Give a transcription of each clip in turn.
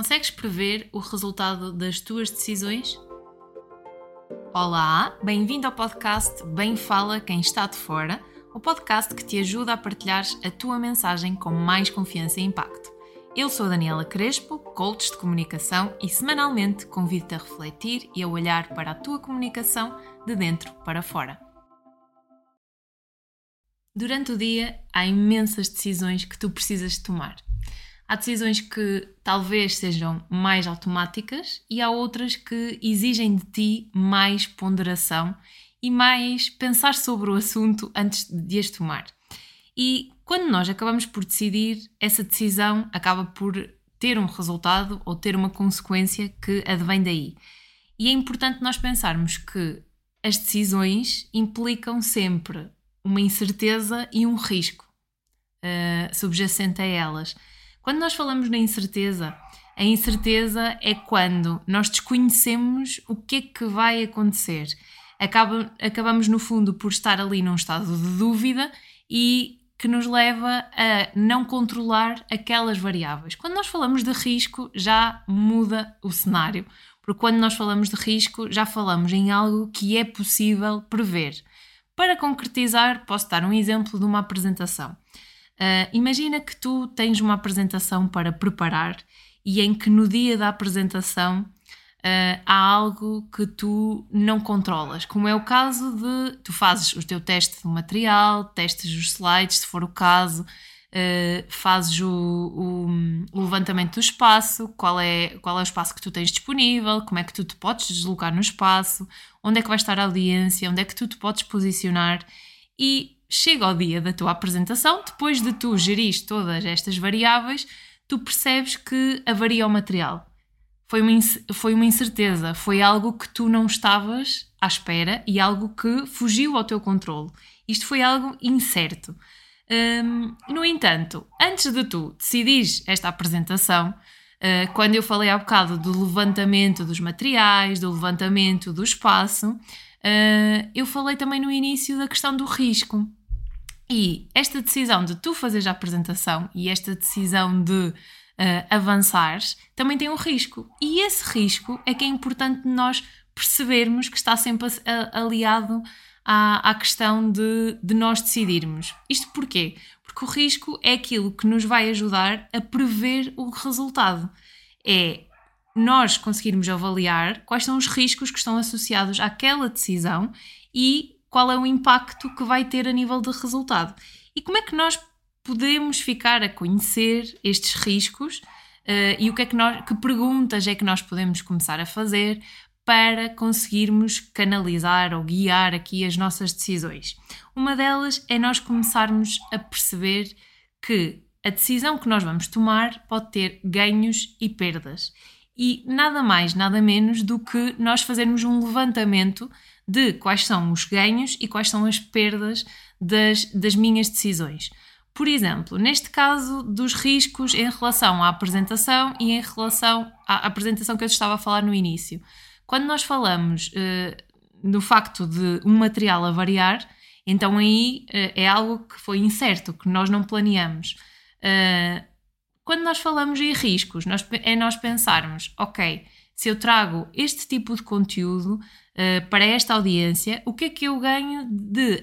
Consegues prever o resultado das tuas decisões? Olá, bem-vindo ao podcast Bem Fala Quem Está de Fora, o podcast que te ajuda a partilhar a tua mensagem com mais confiança e impacto. Eu sou Daniela Crespo, coach de comunicação e semanalmente convido-te a refletir e a olhar para a tua comunicação de dentro para fora. Durante o dia há imensas decisões que tu precisas tomar. Há decisões que talvez sejam mais automáticas e há outras que exigem de ti mais ponderação e mais pensar sobre o assunto antes de as tomar. E quando nós acabamos por decidir, essa decisão acaba por ter um resultado ou ter uma consequência que advém daí. E é importante nós pensarmos que as decisões implicam sempre uma incerteza e um risco uh, subjacente a elas. Quando nós falamos na incerteza, a incerteza é quando nós desconhecemos o que é que vai acontecer. Acaba, acabamos, no fundo, por estar ali num estado de dúvida e que nos leva a não controlar aquelas variáveis. Quando nós falamos de risco, já muda o cenário, porque quando nós falamos de risco, já falamos em algo que é possível prever. Para concretizar, posso dar um exemplo de uma apresentação. Uh, imagina que tu tens uma apresentação para preparar e em que no dia da apresentação uh, há algo que tu não controlas, como é o caso de tu fazes o teu teste do material, testes os slides, se for o caso, uh, fazes o, o, o, levantamento do espaço, qual é, qual é o espaço que tu tens disponível, como é que tu te podes deslocar no espaço, onde é que vai estar a audiência, onde é que tu te podes posicionar e chega ao dia da tua apresentação, depois de tu gerir todas estas variáveis, tu percebes que avaria o material foi uma, foi uma incerteza, foi algo que tu não estavas à espera e algo que fugiu ao teu controle. Isto foi algo incerto. Um, no entanto, antes de tu decidires esta apresentação, uh, quando eu falei há bocado do levantamento dos materiais, do levantamento do espaço, uh, eu falei também no início da questão do risco. E esta decisão de tu fazeres a apresentação e esta decisão de uh, avançares, também tem um risco. E esse risco é que é importante nós percebermos que está sempre aliado à, à questão de, de nós decidirmos. Isto porquê? Porque o risco é aquilo que nos vai ajudar a prever o resultado. É nós conseguirmos avaliar quais são os riscos que estão associados àquela decisão e qual é o impacto que vai ter a nível de resultado. E como é que nós podemos ficar a conhecer estes riscos uh, e o que é que nós, que perguntas é que nós podemos começar a fazer para conseguirmos canalizar ou guiar aqui as nossas decisões. Uma delas é nós começarmos a perceber que a decisão que nós vamos tomar pode ter ganhos e perdas. E nada mais, nada menos do que nós fazermos um levantamento de quais são os ganhos e quais são as perdas das, das minhas decisões. Por exemplo, neste caso dos riscos em relação à apresentação e em relação à apresentação que eu estava a falar no início. Quando nós falamos uh, no facto de um material a variar, então aí uh, é algo que foi incerto, que nós não planeamos. Uh, quando nós falamos em riscos, nós, é nós pensarmos, ok, se eu trago este tipo de conteúdo uh, para esta audiência, o que é que eu ganho de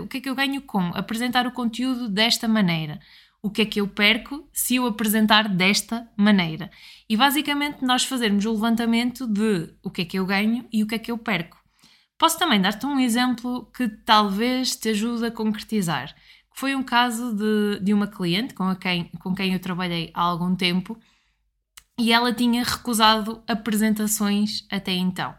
o que é que eu ganho com apresentar o conteúdo desta maneira? O que é que eu perco se eu apresentar desta maneira? E basicamente nós fazermos o levantamento de o que é que eu ganho e o que é que eu perco. Posso também dar-te um exemplo que talvez te ajude a concretizar. Foi um caso de, de uma cliente com, quem, com quem eu trabalhei há algum tempo e ela tinha recusado apresentações até então.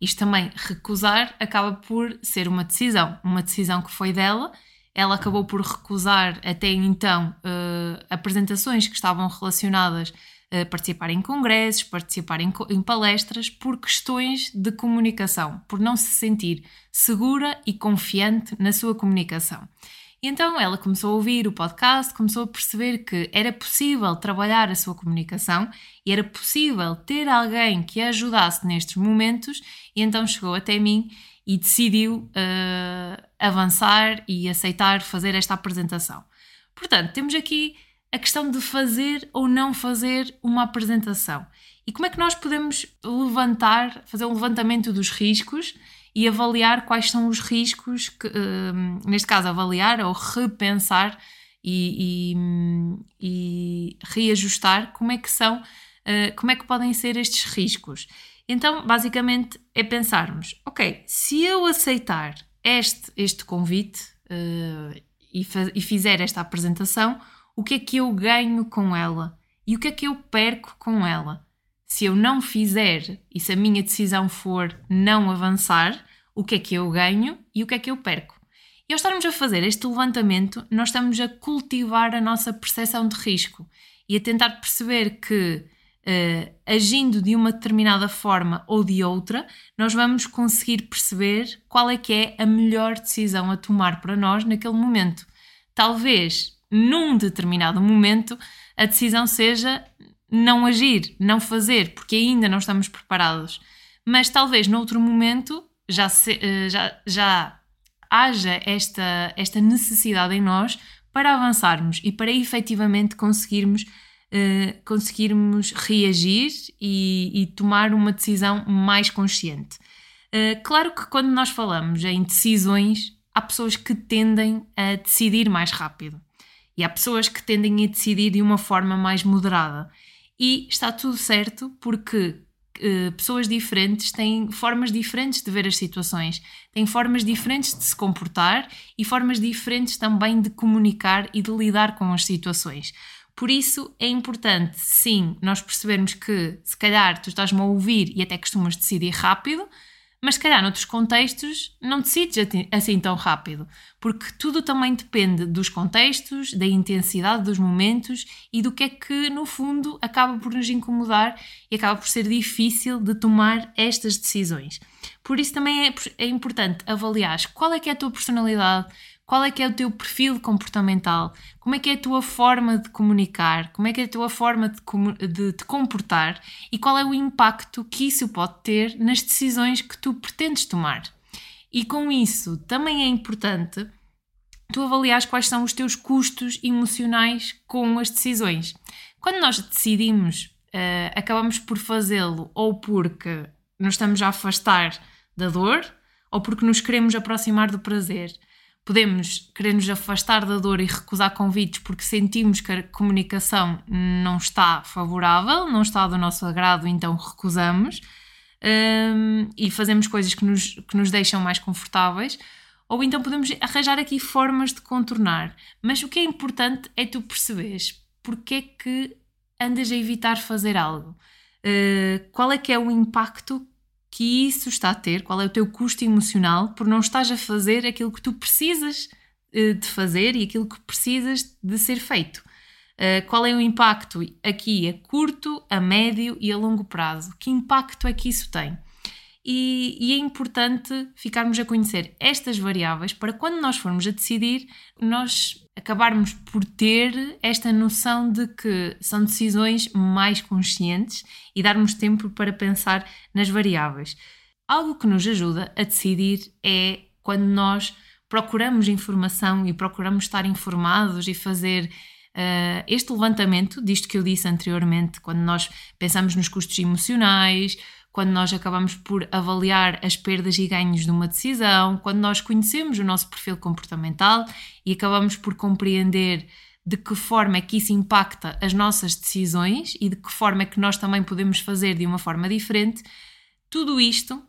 Isto também, recusar, acaba por ser uma decisão, uma decisão que foi dela. Ela acabou por recusar até então uh, apresentações que estavam relacionadas a participar em congressos, participar em, em palestras, por questões de comunicação, por não se sentir segura e confiante na sua comunicação. E então ela começou a ouvir o podcast, começou a perceber que era possível trabalhar a sua comunicação e era possível ter alguém que a ajudasse nestes momentos, e então chegou até mim e decidiu uh, avançar e aceitar fazer esta apresentação. Portanto, temos aqui a questão de fazer ou não fazer uma apresentação. E como é que nós podemos levantar, fazer um levantamento dos riscos e avaliar quais são os riscos, que, uh, neste caso, avaliar ou repensar e, e, e reajustar como é que são, uh, como é que podem ser estes riscos. Então, basicamente, é pensarmos: ok, se eu aceitar este, este convite uh, e, e fizer esta apresentação, o que é que eu ganho com ela? E o que é que eu perco com ela? Se eu não fizer e se a minha decisão for não avançar, o que é que eu ganho e o que é que eu perco? E ao estarmos a fazer este levantamento, nós estamos a cultivar a nossa percepção de risco e a tentar perceber que uh, agindo de uma determinada forma ou de outra, nós vamos conseguir perceber qual é que é a melhor decisão a tomar para nós naquele momento. Talvez num determinado momento a decisão seja não agir, não fazer, porque ainda não estamos preparados. Mas talvez noutro momento já, se, eh, já, já haja esta, esta necessidade em nós para avançarmos e para efetivamente conseguirmos uh, conseguirmos reagir e, e, tomar uma decisão mais consciente. Uh, claro que quando nós falamos em decisões, há pessoas que tendem a decidir mais rápido e há pessoas que tendem a decidir de uma forma mais moderada. E está tudo certo porque uh, pessoas diferentes têm formas diferentes de ver as situações, têm formas diferentes de se comportar e formas diferentes também de comunicar e de lidar com as situações. Por isso é importante, sim, nós percebermos que se calhar tu estás-me a ouvir e até costumas decidir rápido, mas se calhar noutros contextos não decides assim tão rápido, porque tudo também depende dos contextos, da intensidade dos momentos e do que é que no fundo acaba por nos incomodar e acaba por ser difícil de tomar estas decisões. Por isso também é, é importante avaliar qual é que é a tua personalidade, qual é que é o teu perfil comportamental? Como é que é a tua forma de comunicar? Como é que é a tua forma de, de te comportar? E qual é o impacto que isso pode ter nas decisões que tu pretendes tomar? E com isso também é importante tu avaliares quais são os teus custos emocionais com as decisões. Quando nós decidimos, uh, acabamos por fazê-lo ou porque nos estamos a afastar da dor ou porque nos queremos aproximar do prazer podemos querer nos afastar da dor e recusar convites porque sentimos que a comunicação não está favorável, não está do nosso agrado, então recusamos um, e fazemos coisas que nos, que nos deixam mais confortáveis. Ou então podemos arranjar aqui formas de contornar. Mas o que é importante é tu perceberes porque é que andas a evitar fazer algo. Uh, qual é que é o impacto que isso está a ter, qual é o teu custo emocional por não estás a fazer aquilo que tu precisas uh, de fazer e aquilo que precisas de ser feito. Uh, qual é o impacto aqui a curto, a médio e a longo prazo? Que impacto é que isso tem? E, e, é importante ficarmos a conhecer estas variáveis para quando nós formos a decidir, nós acabarmos por ter esta noção de que são decisões mais conscientes e darmos tempo para pensar nas variáveis. Algo que nos ajuda a decidir é quando nós procuramos informação e procuramos estar informados e fazer uh, este levantamento disto que eu disse anteriormente, quando nós pensamos nos custos emocionais, quando nós acabamos por avaliar as perdas e ganhos de uma decisão, quando nós conhecemos o nosso perfil comportamental e acabamos por compreender de que forma é que isso impacta as nossas decisões e de que forma é que nós também podemos fazer de uma forma diferente, tudo isto, uh,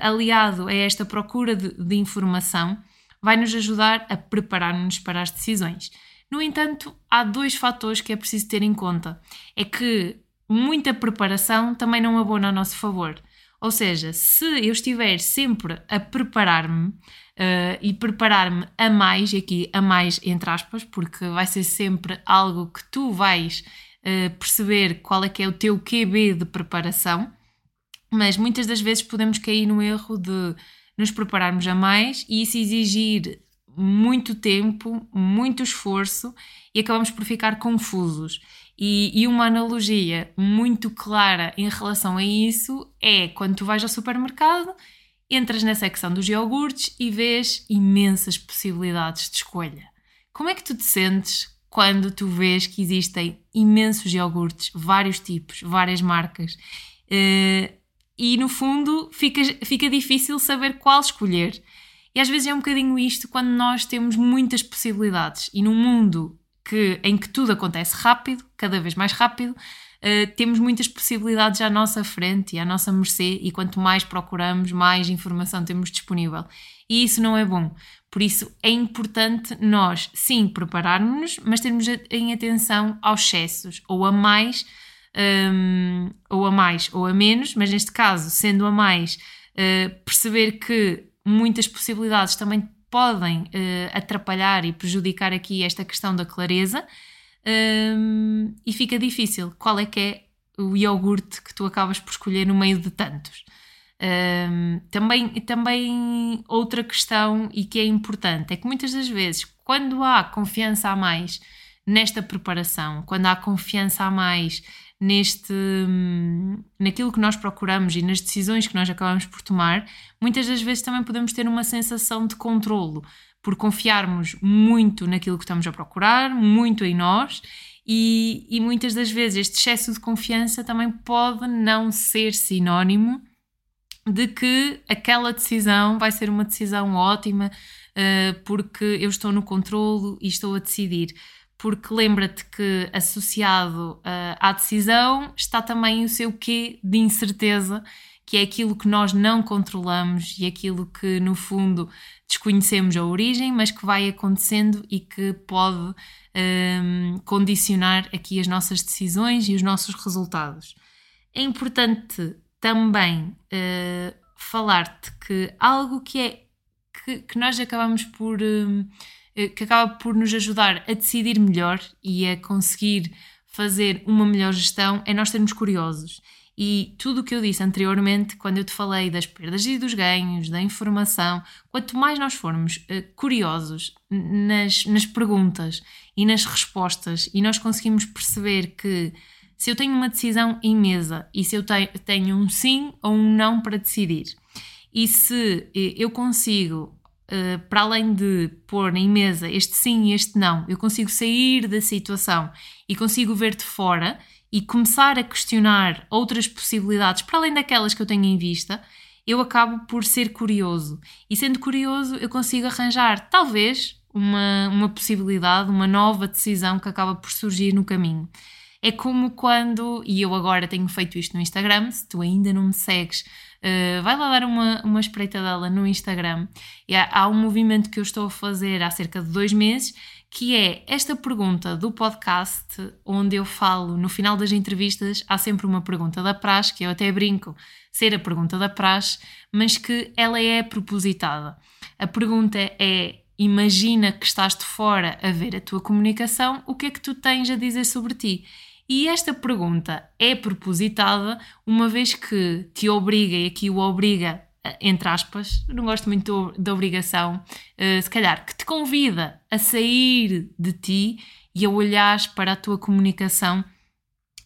aliado a esta procura de, de informação, vai nos ajudar a preparar-nos para as decisões. No entanto, há dois fatores que é preciso ter em conta. É que muita preparação também não abona a nosso favor. Ou seja, se eu estiver sempre a preparar-me uh, e preparar-me a mais, aqui a mais entre aspas, porque vai ser sempre algo que tu vais uh, perceber qual é que é o teu QB de preparação, mas muitas das vezes podemos cair no erro de nos prepararmos a mais e isso exigir muito tempo, muito esforço e acabamos por ficar confusos. E, e, uma analogia muito clara em relação a isso é quando tu vais ao supermercado, entras na secção dos iogurtes e vês imensas possibilidades de escolha. Como é que tu te sentes quando tu vês que existem imensos iogurtes, vários tipos, várias marcas. Uh, e no fundo fica, fica difícil saber qual escolher. E às vezes é um bocadinho isto quando nós temos muitas possibilidades e num mundo que, em que tudo acontece rápido, cada vez mais rápido, uh, temos muitas possibilidades à nossa frente e à nossa mercê, e quanto mais procuramos, mais informação temos disponível. E isso não é bom. Por isso é importante nós, sim, prepararmos-nos, mas termos em atenção aos excessos, ou a mais, um, ou a mais, ou a menos, mas neste caso, sendo a mais, uh, perceber que muitas possibilidades também podem uh, atrapalhar e prejudicar aqui esta questão da clareza um, e fica difícil. Qual é que é o iogurte que tu acabas por escolher no meio de tantos? Um, também, também outra questão e que é importante é que muitas das vezes, quando há confiança a mais nesta preparação, quando há confiança a mais neste naquilo que nós procuramos e nas decisões que nós acabamos por tomar, muitas das vezes também podemos ter uma sensação de controlo por confiarmos muito naquilo que estamos a procurar, muito em nós. E, e muitas das vezes este excesso de confiança também pode não ser sinónimo de que aquela decisão vai ser uma decisão ótima uh, porque eu estou no controlo e estou a decidir porque lembra-te que associado uh, à decisão está também o seu quê de incerteza, que é aquilo que nós não controlamos e aquilo que no fundo desconhecemos a origem, mas que vai acontecendo e que pode um, condicionar aqui as nossas decisões e os nossos resultados. É importante também uh, falar-te que algo que é que, que nós acabamos por eh, que acaba por nos ajudar a decidir melhor e a conseguir fazer uma melhor gestão é nós sermos curiosos. E tudo o que eu disse anteriormente, quando eu te falei das perdas e dos ganhos, da informação, quanto mais nós formos uh, curiosos nas, nas perguntas e nas respostas e nós conseguimos perceber que se eu tenho uma decisão em mesa e se eu te, tenho um sim ou um não para decidir, e se eh, eu consigo Uh, para além de pôr em mesa este sim e este não, eu consigo sair da situação e consigo ver de fora e começar a questionar outras possibilidades para além daquelas que eu tenho em vista, eu acabo por ser curioso. E sendo curioso, eu consigo arranjar talvez uma, uma possibilidade, uma nova decisão que acaba por surgir no caminho. É como quando, e eu agora tenho feito isto no Instagram, se tu ainda não me segues, uh, vai lá dar uma, uma espreitadela no Instagram. E há, há um movimento que eu estou a fazer há cerca de dois meses, que é esta pergunta do podcast, onde eu falo no final das entrevistas, há sempre uma pergunta da praxe, que eu até brinco ser a pergunta da praxe, mas que ela é propositada. A pergunta é: imagina que estás de fora a ver a tua comunicação, o que é que tu tens a dizer sobre ti? E esta pergunta é propositada uma vez que te obriga, e aqui o obriga, eh, entre aspas, não gosto muito da obrigação, uh, se calhar, que te convida a sair de ti e a olhares para a tua comunicação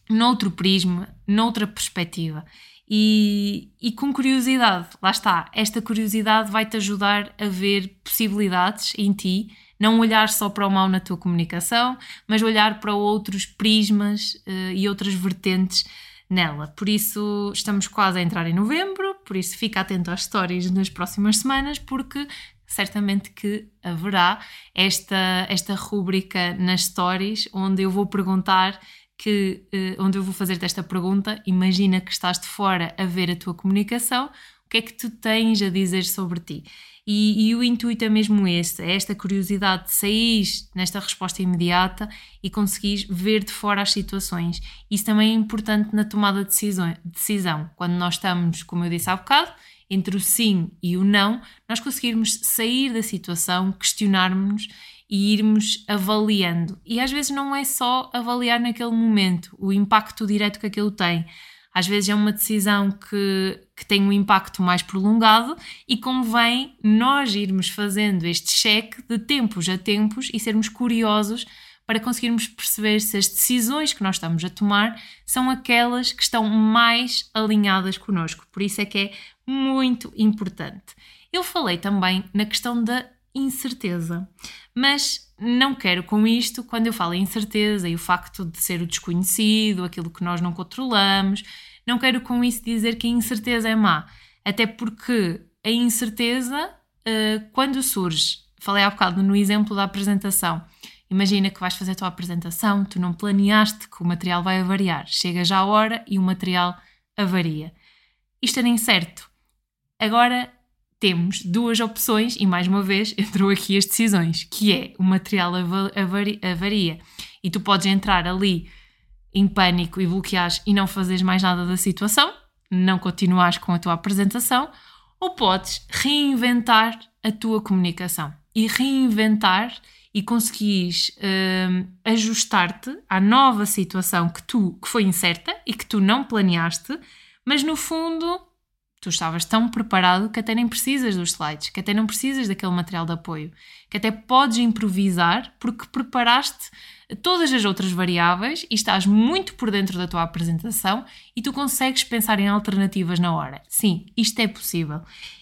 noutro prisma, noutra perspectiva. E, e, com curiosidade, lá está, esta curiosidade vai te ajudar a ver possibilidades em ti não olhar só para o mal na tua comunicação, mas olhar para outros prismas uh, e outras vertentes nela. Por isso, estamos quase a entrar em novembro, por isso fica atento às stories nas próximas semanas, porque certamente que haverá esta, esta rúbrica nas stories onde eu vou perguntar que, uh, onde eu vou fazer-te esta pergunta, imagina que estás de fora a ver a tua comunicação, o que é que tu tens a dizer sobre ti? E, e, o intuito é mesmo esse, é esta curiosidade de sair nesta resposta imediata e conseguir ver de fora as situações. Isso também é importante na tomada de decisão, decisão. Quando nós estamos, como eu disse há bocado, entre o sim e o não, nós conseguirmos sair da situação, questionarmos e irmos avaliando. E às vezes não é só avaliar naquele momento o impacto direto que aquilo tem às vezes é uma decisão que, que tem um impacto mais prolongado e convém nós irmos fazendo este cheque de tempos a tempos e sermos curiosos para conseguirmos perceber se as decisões que nós estamos a tomar são aquelas que estão mais alinhadas connosco. Por isso é que é muito importante. Eu falei também na questão da incerteza. Mas não quero com isto, quando eu falo em incerteza e o facto de ser o desconhecido, aquilo que nós não controlamos, não quero com isso dizer que a incerteza é má. Até porque a incerteza, uh, quando surge, falei há bocado no exemplo da apresentação. Imagina que vais fazer a tua apresentação, tu não planeaste que o material vai avariar. Chega já a hora e o material avaria. Isto era incerto. Agora temos duas opções e mais uma vez entrou aqui as decisões, que é o material avaria. E tu podes entrar ali em pânico e bloqueares e não fazeres mais nada da situação, não continuares com a tua apresentação, ou podes reinventar a tua comunicação. E reinventar e conseguires hum, ajustar-te à nova situação que tu que foi incerta e que tu não planeaste, mas no fundo tu estavas tão preparado que até nem precisas dos slides, que até não precisas daquele material de apoio, que até podes improvisar porque preparaste todas as outras variáveis e estás muito por dentro da tua apresentação e tu consegues pensar em alternativas na hora. Sim, isto é possível.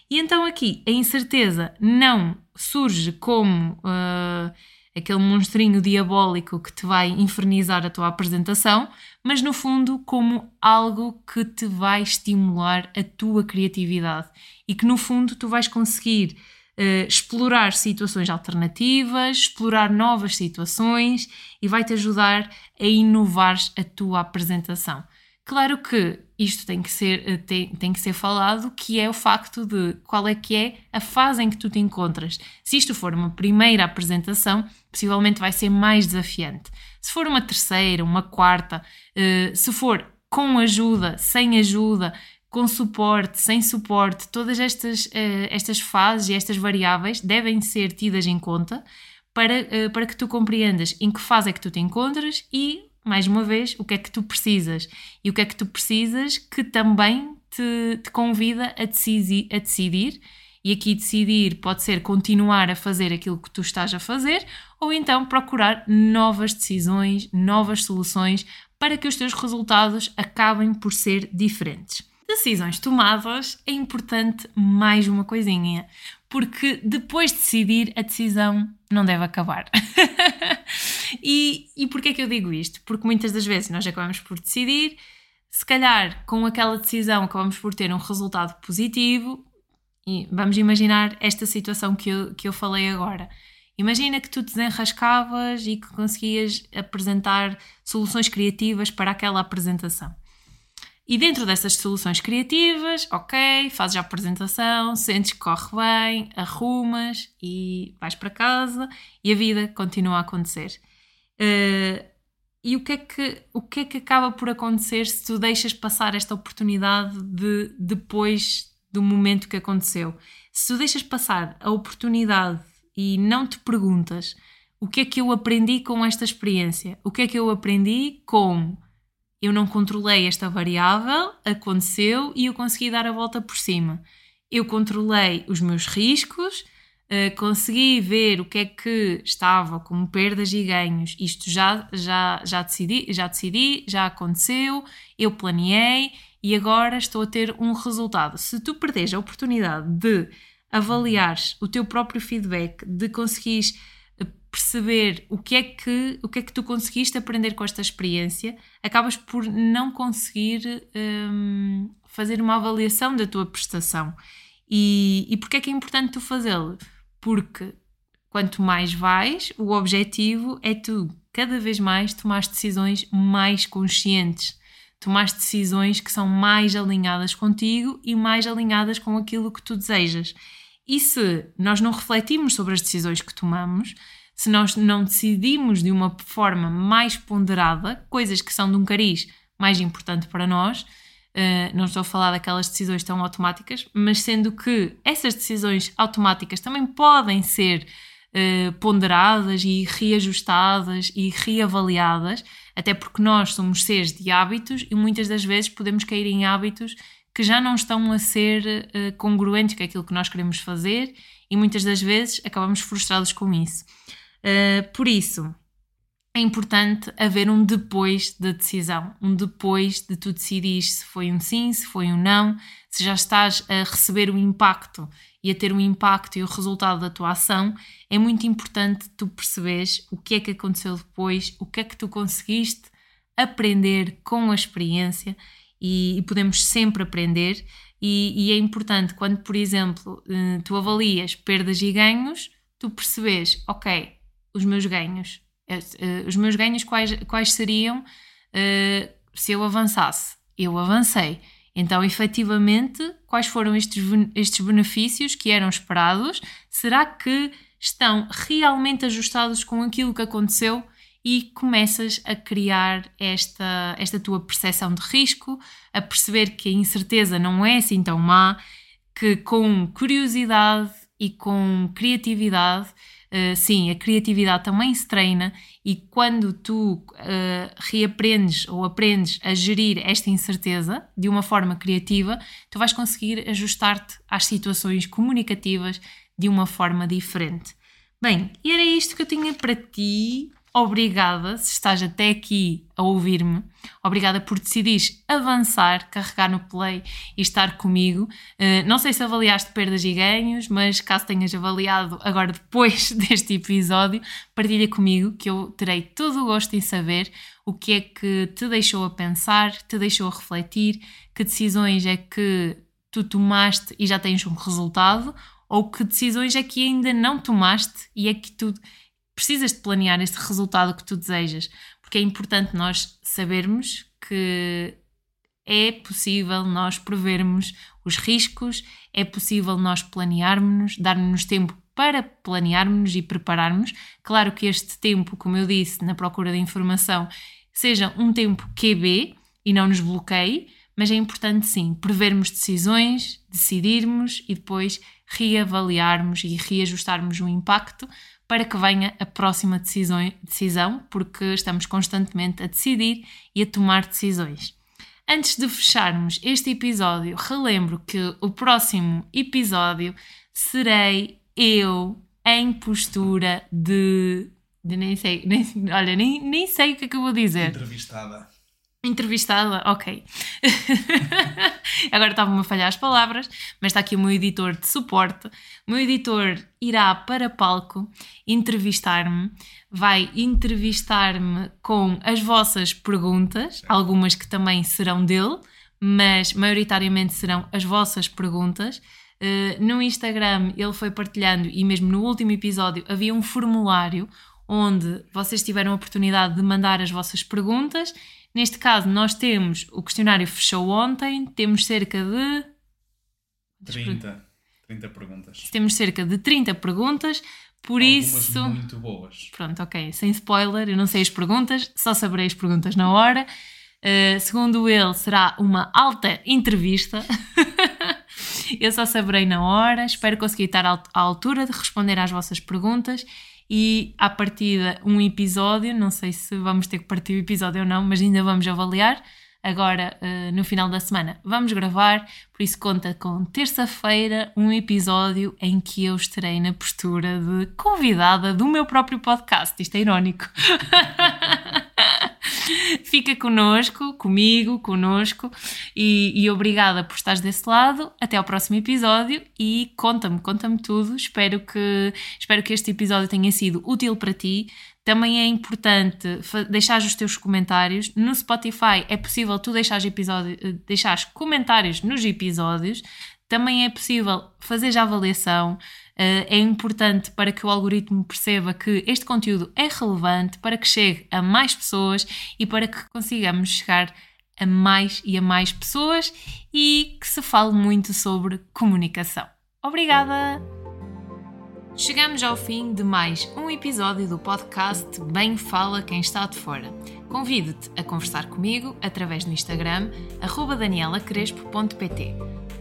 E então aqui a incerteza não surge como uh, aquele monstrinho diabólico que te vai infernizar a tua apresentação, mas no fundo como algo que te vai estimular a tua criatividade e que no fundo tu vais conseguir uh, explorar situações alternativas, explorar novas situações e vai-te ajudar a inovar a tua apresentação. Claro que isto tem que ser, eh, tem, tem que ser falado, que é o facto de qual é que é a fase em que tu te encontras. Se isto for uma primeira apresentação, possivelmente vai ser mais desafiante. Se for uma terceira, uma quarta, uh, se for com ajuda, sem ajuda, com suporte, sem suporte, todas estas, uh, estas fases e estas variáveis devem ser tidas em conta para, para que tu compreendas em que fase é que tu te encontras e, mais uma vez, o que é que tu precisas. E o que é que tu precisas que também te, te convida a decidir, a decidir. E aqui decidir pode ser continuar a fazer aquilo que tu estás a fazer ou então procurar novas decisões, novas soluções para que os teus resultados acabem por ser diferentes decisões tomadas, é importante mais uma coisinha, porque depois de decidir, a decisão não deve acabar. e, e porquê é que eu digo isto? Porque muitas das vezes nós acabamos por decidir, se calhar com aquela decisão acabamos por ter um resultado positivo, e vamos imaginar esta situação que eu, que eu falei agora. Imagina que tu desenrascavas e que conseguias apresentar soluções criativas para aquela apresentação. E dentro dessas soluções criativas, ok, fazes a apresentação, sentes que corre bem, arrumas e vais para casa e a vida continua a acontecer. Uh, e o que, é que, o que é que acaba por acontecer se tu deixas passar esta oportunidade de depois do momento que aconteceu? Se tu deixas passar a oportunidade e não te perguntas o que é que eu aprendi com esta experiência, o que é que eu aprendi com eu não controlei esta variável, aconteceu e eu consegui dar a volta por cima. Eu controlei os meus riscos, uh, consegui ver o que é que estava como perdas e ganhos. Isto já, já, já, decidi, já decidi, já aconteceu, eu planeei e agora estou a ter um resultado. Se tu perdes a oportunidade de avaliares o teu próprio feedback, de conseguires perceber o que é que o que é que tu conseguiste aprender com esta experiência, acabas por não conseguir um, fazer uma avaliação da tua prestação. E, e porquê é que é importante tu fazê-lo? Porque quanto mais vais, o objetivo é tu cada vez mais tomar decisões mais conscientes, tomar decisões que são mais alinhadas contigo e mais alinhadas com aquilo que tu desejas. E se nós não refletimos sobre as decisões que tomamos, se nós não decidimos de uma forma mais ponderada coisas que são de um cariz mais importante para nós, uh, não estou a falar daquelas decisões tão automáticas, mas sendo que essas decisões automáticas também podem ser uh, ponderadas e reajustadas e reavaliadas, até porque nós somos seres de hábitos e muitas das vezes podemos cair em hábitos que já não estão a ser uh, congruentes com aquilo que nós queremos fazer e muitas das vezes acabamos frustrados com isso. Uh, por isso, é importante haver um depois da decisão, um depois de tu decidir se foi um sim, se foi um não, se já estás a receber o impacto e a ter um impacto e o resultado da tua ação, é muito importante tu perceberes o que é que aconteceu depois, o que é que tu conseguiste aprender com a experiência e, e podemos sempre aprender. E, e, é importante quando, por exemplo, eh, tu avalias perdas e ganhos, tu percebes, ok, os meus ganhos, eh, os meus ganhos quais, quais seriam uh, se eu avançasse? Eu avancei. Então, efetivamente, quais foram estes, estes benefícios que eram esperados? Será que estão realmente ajustados com aquilo que aconteceu? E começas a criar esta, esta tua percepção de risco, a perceber que a incerteza não é assim tão má, que com curiosidade e com criatividade Uh, sim, a criatividade também se treina e quando tu uh, reaprendes ou aprendes a gerir esta incerteza de uma forma criativa, tu vais conseguir ajustar-te às situações comunicativas de uma forma diferente. Bem, e era isto que eu tinha para ti obrigada, se estás até aqui a ouvir-me, obrigada por decidires avançar, carregar no play e estar comigo. Uh, não sei se avaliaste perdas e ganhos, mas caso tenhas avaliado agora depois deste episódio, partilha comigo que eu terei todo o gosto em saber o que é que te deixou a pensar, te deixou a refletir, que decisões é que tu tomaste e já tens um resultado, ou que decisões é que ainda não tomaste e é que tu precisas de planear esse resultado que tu desejas, porque é importante nós sabermos que é possível nós prevermos os riscos, é possível nós planearmos, darmos tempo para planearmos e prepararmos. Claro que este tempo, como eu disse, na procura de informação, seja um tempo QB e não nos bloqueie, mas é importante sim prevermos decisões, decidirmos e depois reavaliarmos e reajustarmos o impacto para que venha a próxima decisão, decisão, porque estamos constantemente a decidir e a tomar decisões. Antes de fecharmos este episódio, relembro que o próximo episódio serei eu em postura de. de nem sei, nem, olha, nem, nem sei o que é que eu vou dizer. Entrevistada. Entrevistada, ok. Agora estavam-me a falhar as palavras, mas está aqui o meu editor de suporte. O meu editor irá para palco entrevistar-me, vai entrevistar-me com as vossas perguntas, algumas que também serão dele, mas maioritariamente serão as vossas perguntas. Uh, no Instagram ele foi partilhando, e mesmo no último episódio havia um formulário onde vocês tiveram a oportunidade de mandar as vossas perguntas Neste caso, nós temos o questionário fechou ontem, temos cerca de 30, 30 perguntas. Temos cerca de 30 perguntas, por Algumas isso. muito boas. Pronto, ok, sem spoiler, eu não sei as perguntas, só saberei as perguntas na hora. Uh, segundo ele, será uma alta entrevista. eu só saberei na hora. Espero conseguir estar à altura de responder às vossas perguntas e à partida um episódio, não sei se vamos ter que partir o episódio ou não, mas ainda vamos avaliar. Agora, uh, no final da semana, vamos gravar, por isso conta com terça-feira um episódio em que eu estarei na postura de convidada do meu próprio podcast. Isto é irónico. Fica connosco, comigo, connosco e, e, obrigada por estares desse lado. Até ao próximo episódio e conta-me, conta-me tudo. Espero que, espero que este episódio tenha sido útil para ti. Também é importante deixar os teus comentários. No Spotify é possível tu deixares, episódio, eh, deixares comentários nos episódios. Também é possível fazer a avaliação. Uh, é importante para que o algoritmo perceba que este conteúdo é relevante, para que chegue a mais pessoas e para que consigamos chegar a mais e a mais pessoas e que se fale muito sobre comunicação. Obrigada! Chegamos ao fim de mais um episódio do podcast Bem Fala Quem Está de Fora. Convido-te a conversar comigo através do Instagram danielacrespo.pt.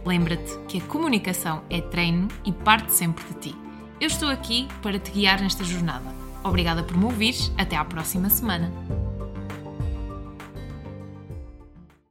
Lembra-te que a comunicação é treino e parte sempre de ti. Eu estou aqui para te guiar nesta jornada. Obrigada por me ouvires. Até à próxima semana.